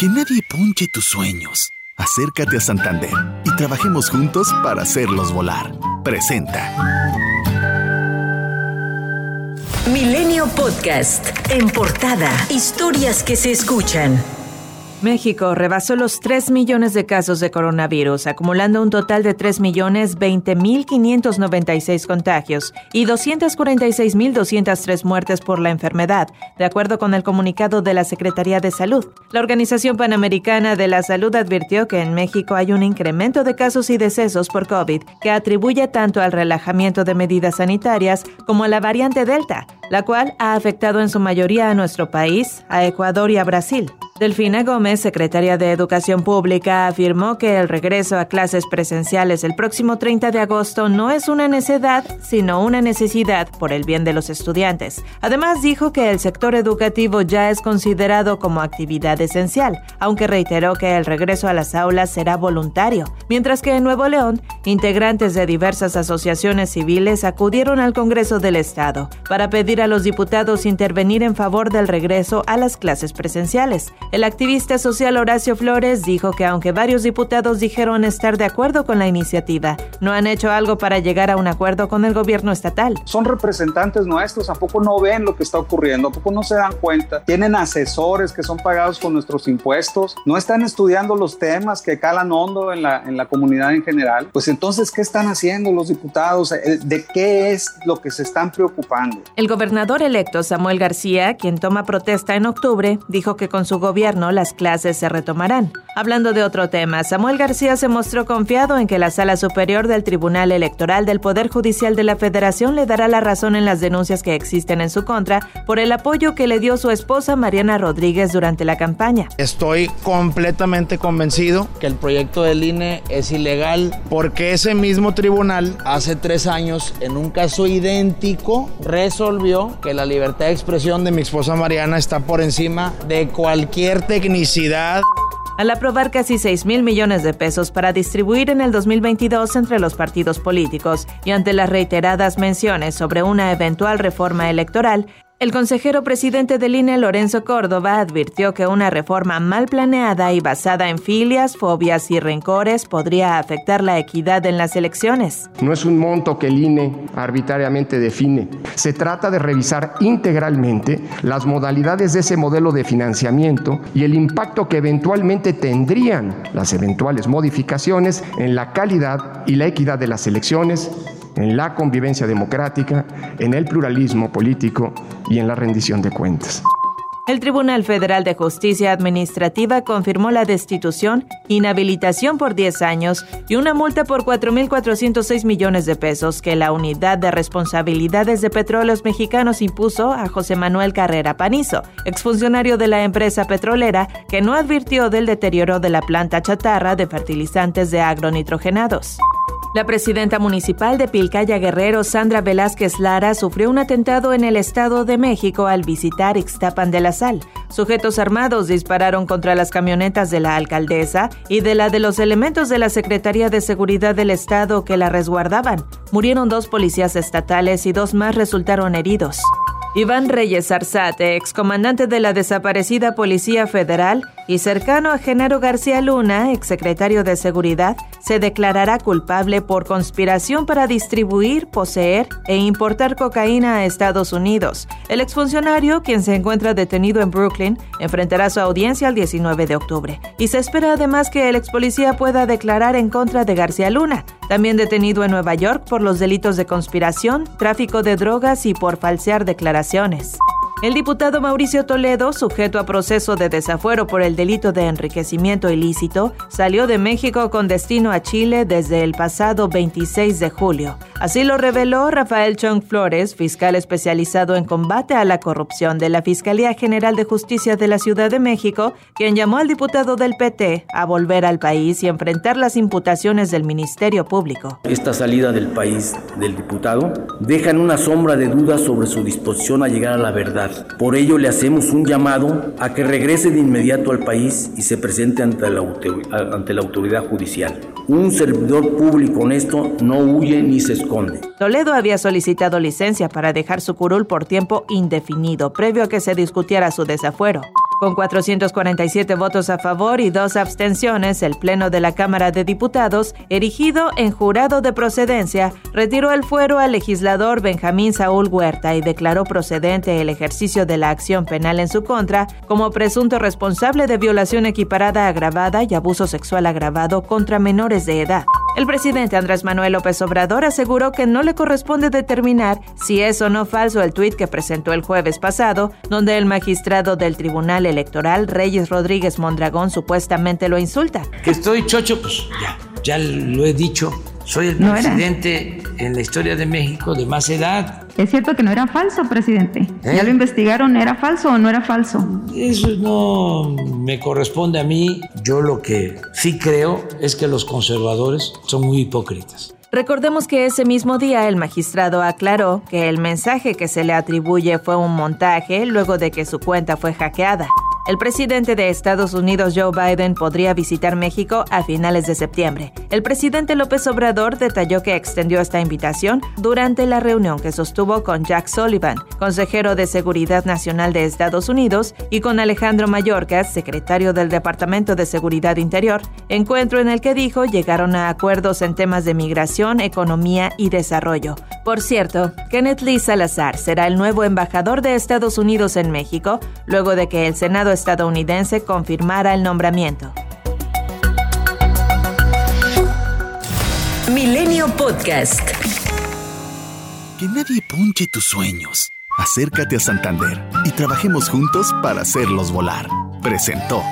Que nadie ponche tus sueños. Acércate a Santander y trabajemos juntos para hacerlos volar. Presenta. Milenio Podcast. En portada. Historias que se escuchan. México rebasó los 3 millones de casos de coronavirus, acumulando un total de 3 millones 20 mil 596 contagios y 246 mil 203 muertes por la enfermedad, de acuerdo con el comunicado de la Secretaría de Salud. La Organización Panamericana de la Salud advirtió que en México hay un incremento de casos y decesos por COVID que atribuye tanto al relajamiento de medidas sanitarias como a la variante Delta, la cual ha afectado en su mayoría a nuestro país, a Ecuador y a Brasil. Delfina Gómez, secretaria de Educación Pública, afirmó que el regreso a clases presenciales el próximo 30 de agosto no es una necedad, sino una necesidad por el bien de los estudiantes. Además, dijo que el sector educativo ya es considerado como actividad esencial, aunque reiteró que el regreso a las aulas será voluntario, mientras que en Nuevo León, integrantes de diversas asociaciones civiles acudieron al Congreso del Estado para pedir a los diputados intervenir en favor del regreso a las clases presenciales. El activista social Horacio Flores dijo que aunque varios diputados dijeron estar de acuerdo con la iniciativa, no han hecho algo para llegar a un acuerdo con el gobierno estatal. Son representantes nuestros, ¿a poco no ven lo que está ocurriendo? ¿A poco no se dan cuenta? Tienen asesores que son pagados con nuestros impuestos, no están estudiando los temas que calan hondo en la, en la comunidad en general. Pues entonces, ¿qué están haciendo los diputados? Eh, ¿De qué es lo que se están preocupando? El gobernador electo Samuel García, quien toma protesta en octubre, dijo que con su gobierno las clases se retomarán. Hablando de otro tema, Samuel García se mostró confiado en que la Sala Superior del Tribunal Electoral del Poder Judicial de la Federación le dará la razón en las denuncias que existen en su contra por el apoyo que le dio su esposa Mariana Rodríguez durante la campaña. Estoy completamente convencido que el proyecto del INE es ilegal porque ese mismo tribunal hace tres años en un caso idéntico resolvió que la libertad de expresión de mi esposa Mariana está por encima de cualquier tecnicidad. Al aprobar casi 6 mil millones de pesos para distribuir en el 2022 entre los partidos políticos y ante las reiteradas menciones sobre una eventual reforma electoral, el consejero presidente del INE, Lorenzo Córdoba, advirtió que una reforma mal planeada y basada en filias, fobias y rencores podría afectar la equidad en las elecciones. No es un monto que el INE arbitrariamente define. Se trata de revisar integralmente las modalidades de ese modelo de financiamiento y el impacto que eventualmente tendrían las eventuales modificaciones en la calidad y la equidad de las elecciones en la convivencia democrática, en el pluralismo político y en la rendición de cuentas. El Tribunal Federal de Justicia Administrativa confirmó la destitución, inhabilitación por 10 años y una multa por 4.406 millones de pesos que la Unidad de Responsabilidades de Petróleos Mexicanos impuso a José Manuel Carrera Panizo, exfuncionario de la empresa petrolera que no advirtió del deterioro de la planta chatarra de fertilizantes de agronitrogenados. La presidenta municipal de Pilcaya Guerrero, Sandra Velázquez Lara, sufrió un atentado en el Estado de México al visitar Ixtapan de la Sal. Sujetos armados dispararon contra las camionetas de la alcaldesa y de la de los elementos de la Secretaría de Seguridad del Estado que la resguardaban. Murieron dos policías estatales y dos más resultaron heridos. Iván Reyes Arzate, excomandante de la desaparecida Policía Federal y cercano a Genaro García Luna, exsecretario de Seguridad, se declarará culpable por conspiración para distribuir, poseer e importar cocaína a Estados Unidos. El exfuncionario, quien se encuentra detenido en Brooklyn, enfrentará su audiencia el 19 de octubre. Y se espera además que el ex policía pueda declarar en contra de García Luna, también detenido en Nueva York por los delitos de conspiración, tráfico de drogas y por falsear declaraciones. El diputado Mauricio Toledo, sujeto a proceso de desafuero por el delito de enriquecimiento ilícito, salió de México con destino a Chile desde el pasado 26 de julio. Así lo reveló Rafael Chong Flores, fiscal especializado en combate a la corrupción de la Fiscalía General de Justicia de la Ciudad de México, quien llamó al diputado del PT a volver al país y enfrentar las imputaciones del Ministerio Público. Esta salida del país del diputado deja en una sombra de dudas sobre su disposición a llegar a la verdad por ello le hacemos un llamado a que regrese de inmediato al país y se presente ante la, ante la autoridad judicial. Un servidor público honesto no huye ni se esconde. Toledo había solicitado licencia para dejar su curul por tiempo indefinido, previo a que se discutiera su desafuero. Con 447 votos a favor y dos abstenciones, el Pleno de la Cámara de Diputados, erigido en jurado de procedencia, retiró el fuero al legislador Benjamín Saúl Huerta y declaró procedente el ejercicio de la acción penal en su contra como presunto responsable de violación equiparada agravada y abuso sexual agravado contra menores de edad. El presidente Andrés Manuel López Obrador aseguró que no le corresponde determinar si es o no falso el tuit que presentó el jueves pasado, donde el magistrado del Tribunal Electoral, Reyes Rodríguez Mondragón, supuestamente lo insulta. Que estoy chocho, pues ya, ya lo he dicho. Soy el presidente en la historia de México de más edad. Es cierto que no era falso, presidente. ¿Ya ¿Eh? lo investigaron? ¿Era falso o no era falso? Eso no me corresponde a mí. Yo lo que sí creo es que los conservadores son muy hipócritas. Recordemos que ese mismo día el magistrado aclaró que el mensaje que se le atribuye fue un montaje luego de que su cuenta fue hackeada. El presidente de Estados Unidos, Joe Biden, podría visitar México a finales de septiembre. El presidente López Obrador detalló que extendió esta invitación durante la reunión que sostuvo con Jack Sullivan, consejero de Seguridad Nacional de Estados Unidos, y con Alejandro Mayorkas, secretario del Departamento de Seguridad Interior, encuentro en el que dijo llegaron a acuerdos en temas de migración, economía y desarrollo. Por cierto, Kenneth Lee Salazar será el nuevo embajador de Estados Unidos en México, luego de que el Senado estadounidense confirmara el nombramiento. Milenio Podcast. Que nadie punche tus sueños. Acércate a Santander y trabajemos juntos para hacerlos volar. Presentó.